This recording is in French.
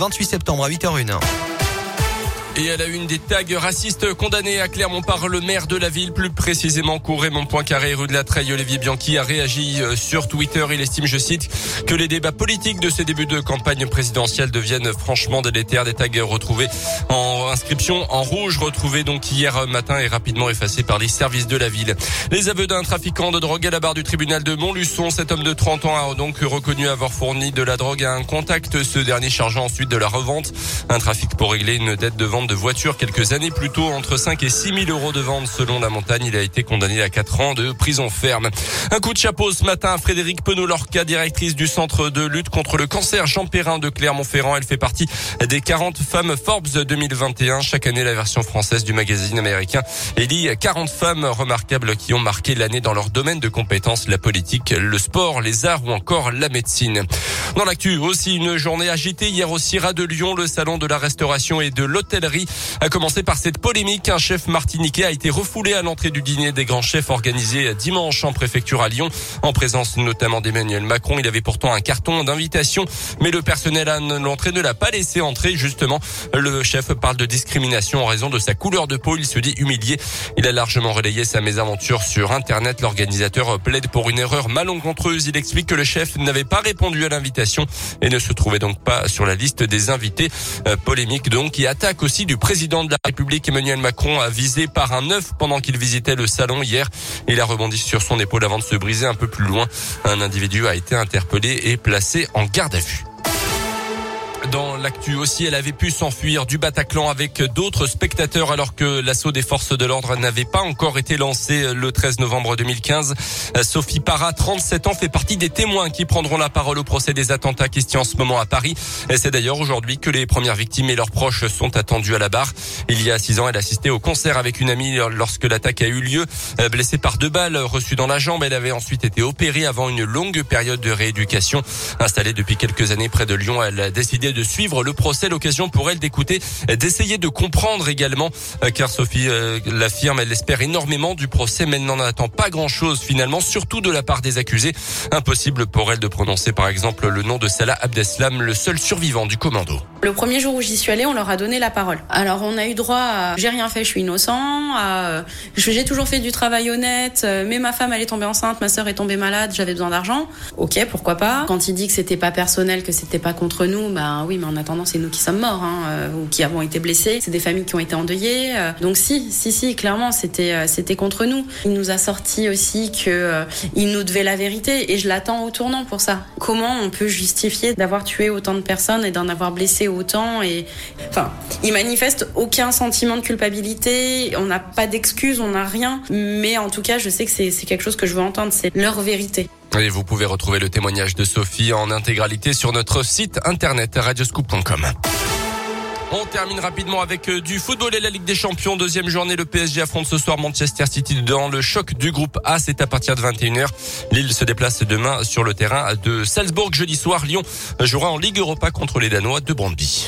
28 septembre à 8h01. Et elle a une des tags racistes condamnés à Clermont par le maire de la ville, plus précisément Raymond Poincaré, rue de la Treille. Olivier Bianchi a réagi euh, sur Twitter. Il estime, je cite, que les débats politiques de ces débuts de campagne présidentielle deviennent franchement délétères. Des tags retrouvés en inscription en rouge, retrouvés donc hier matin et rapidement effacés par les services de la ville. Les aveux d'un trafiquant de drogue à la barre du tribunal de Montluçon. Cet homme de 30 ans a donc reconnu avoir fourni de la drogue à un contact, ce dernier chargeant ensuite de la revente. Un trafic pour régler une dette de vente de voiture quelques années plus tôt, entre 5 et 6 000 euros de vente selon la montagne. Il a été condamné à 4 ans de prison ferme. Un coup de chapeau ce matin à Frédéric Penaud-Lorca, directrice du centre de lutte contre le cancer Jean Perrin de Clermont-Ferrand. Elle fait partie des 40 femmes Forbes 2021. Chaque année, la version française du magazine américain élit 40 femmes remarquables qui ont marqué l'année dans leur domaine de compétences, la politique, le sport, les arts ou encore la médecine. Dans l'actu, aussi une journée agitée hier au CIRA de Lyon, le salon de la restauration et de l'hôtellerie a commencé par cette polémique. Un chef martiniquais a été refoulé à l'entrée du dîner des grands chefs organisé dimanche en préfecture à Lyon, en présence notamment d'Emmanuel Macron. Il avait pourtant un carton d'invitation, mais le personnel à l'entrée ne l'a pas laissé entrer. Justement, le chef parle de discrimination en raison de sa couleur de peau. Il se dit humilié. Il a largement relayé sa mésaventure sur Internet. L'organisateur plaide pour une erreur malencontreuse. Il explique que le chef n'avait pas répondu à l'invitation et ne se trouvait donc pas sur la liste des invités. Euh, polémique donc qui attaque aussi du président de la République Emmanuel Macron a visé par un œuf pendant qu'il visitait le salon hier. Il a rebondi sur son épaule avant de se briser un peu plus loin. Un individu a été interpellé et placé en garde à vue. Dans l'actu aussi, elle avait pu s'enfuir du Bataclan avec d'autres spectateurs alors que l'assaut des forces de l'ordre n'avait pas encore été lancé le 13 novembre 2015. Sophie Parra, 37 ans, fait partie des témoins qui prendront la parole au procès des attentats qui se tient en ce moment à Paris. C'est d'ailleurs aujourd'hui que les premières victimes et leurs proches sont attendus à la barre. Il y a six ans, elle assistait au concert avec une amie lorsque l'attaque a eu lieu. Blessée par deux balles reçues dans la jambe, elle avait ensuite été opérée avant une longue période de rééducation. Installée depuis quelques années près de Lyon, elle a décidé suivre le procès. L'occasion pour elle d'écouter, d'essayer de comprendre également, euh, car Sophie euh, l'affirme, elle espère énormément du procès, mais elle n'en attend pas grand-chose finalement, surtout de la part des accusés. Impossible pour elle de prononcer par exemple le nom de Salah Abdeslam, le seul survivant du commando. Le premier jour où j'y suis allée, on leur a donné la parole. Alors on a eu droit à j'ai rien fait, je suis innocent, à j'ai toujours fait du travail honnête, mais ma femme elle est tombée enceinte, ma sœur est tombée malade, j'avais besoin d'argent. Ok, pourquoi pas? Quand il dit que c'était pas personnel, que c'était pas contre nous, ben oui, mais en attendant c'est nous qui sommes morts hein, euh, ou qui avons été blessés. C'est des familles qui ont été endeuillées. Euh. donc si, si, si, clairement c'était euh, c'était contre nous. Il nous a sorti aussi que il nous devait la vérité et je l'attends au tournant pour ça. Comment on peut justifier d'avoir tué autant de personnes et d'en avoir blessé autant et enfin, ils manifestent aucun sentiment de culpabilité, on n'a pas d'excuses, on n'a rien, mais en tout cas, je sais que c'est quelque chose que je veux entendre, c'est leur vérité. Et vous pouvez retrouver le témoignage de Sophie en intégralité sur notre site internet radioscoop.com. On termine rapidement avec euh, du football et la Ligue des Champions. Deuxième journée, le PSG affronte ce soir Manchester City dans le choc du groupe A. C'est à partir de 21h. Lille se déplace demain sur le terrain de Salzbourg. Jeudi soir, Lyon jouera en Ligue Europa contre les Danois de Brandby.